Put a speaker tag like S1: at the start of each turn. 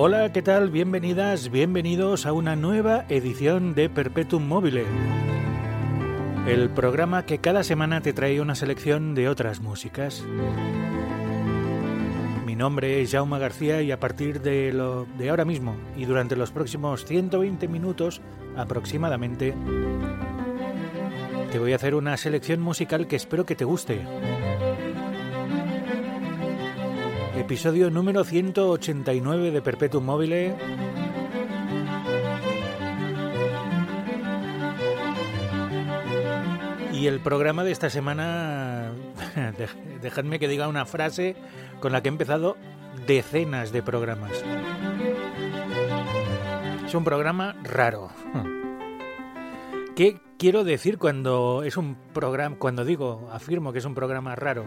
S1: Hola, ¿qué tal? Bienvenidas, bienvenidos a una nueva edición de Perpetuum Mobile. El programa que cada semana te trae una selección de otras músicas. Mi nombre es Jaume García y a partir de, lo, de ahora mismo y durante los próximos 120 minutos aproximadamente, te voy a hacer una selección musical que espero que te guste. Episodio número 189 de Perpetuum Mobile. Y el programa de esta semana, dejadme que diga una frase con la que he empezado decenas de programas. Es un programa raro. ¿Qué quiero decir cuando es un programa, cuando digo, afirmo que es un programa raro?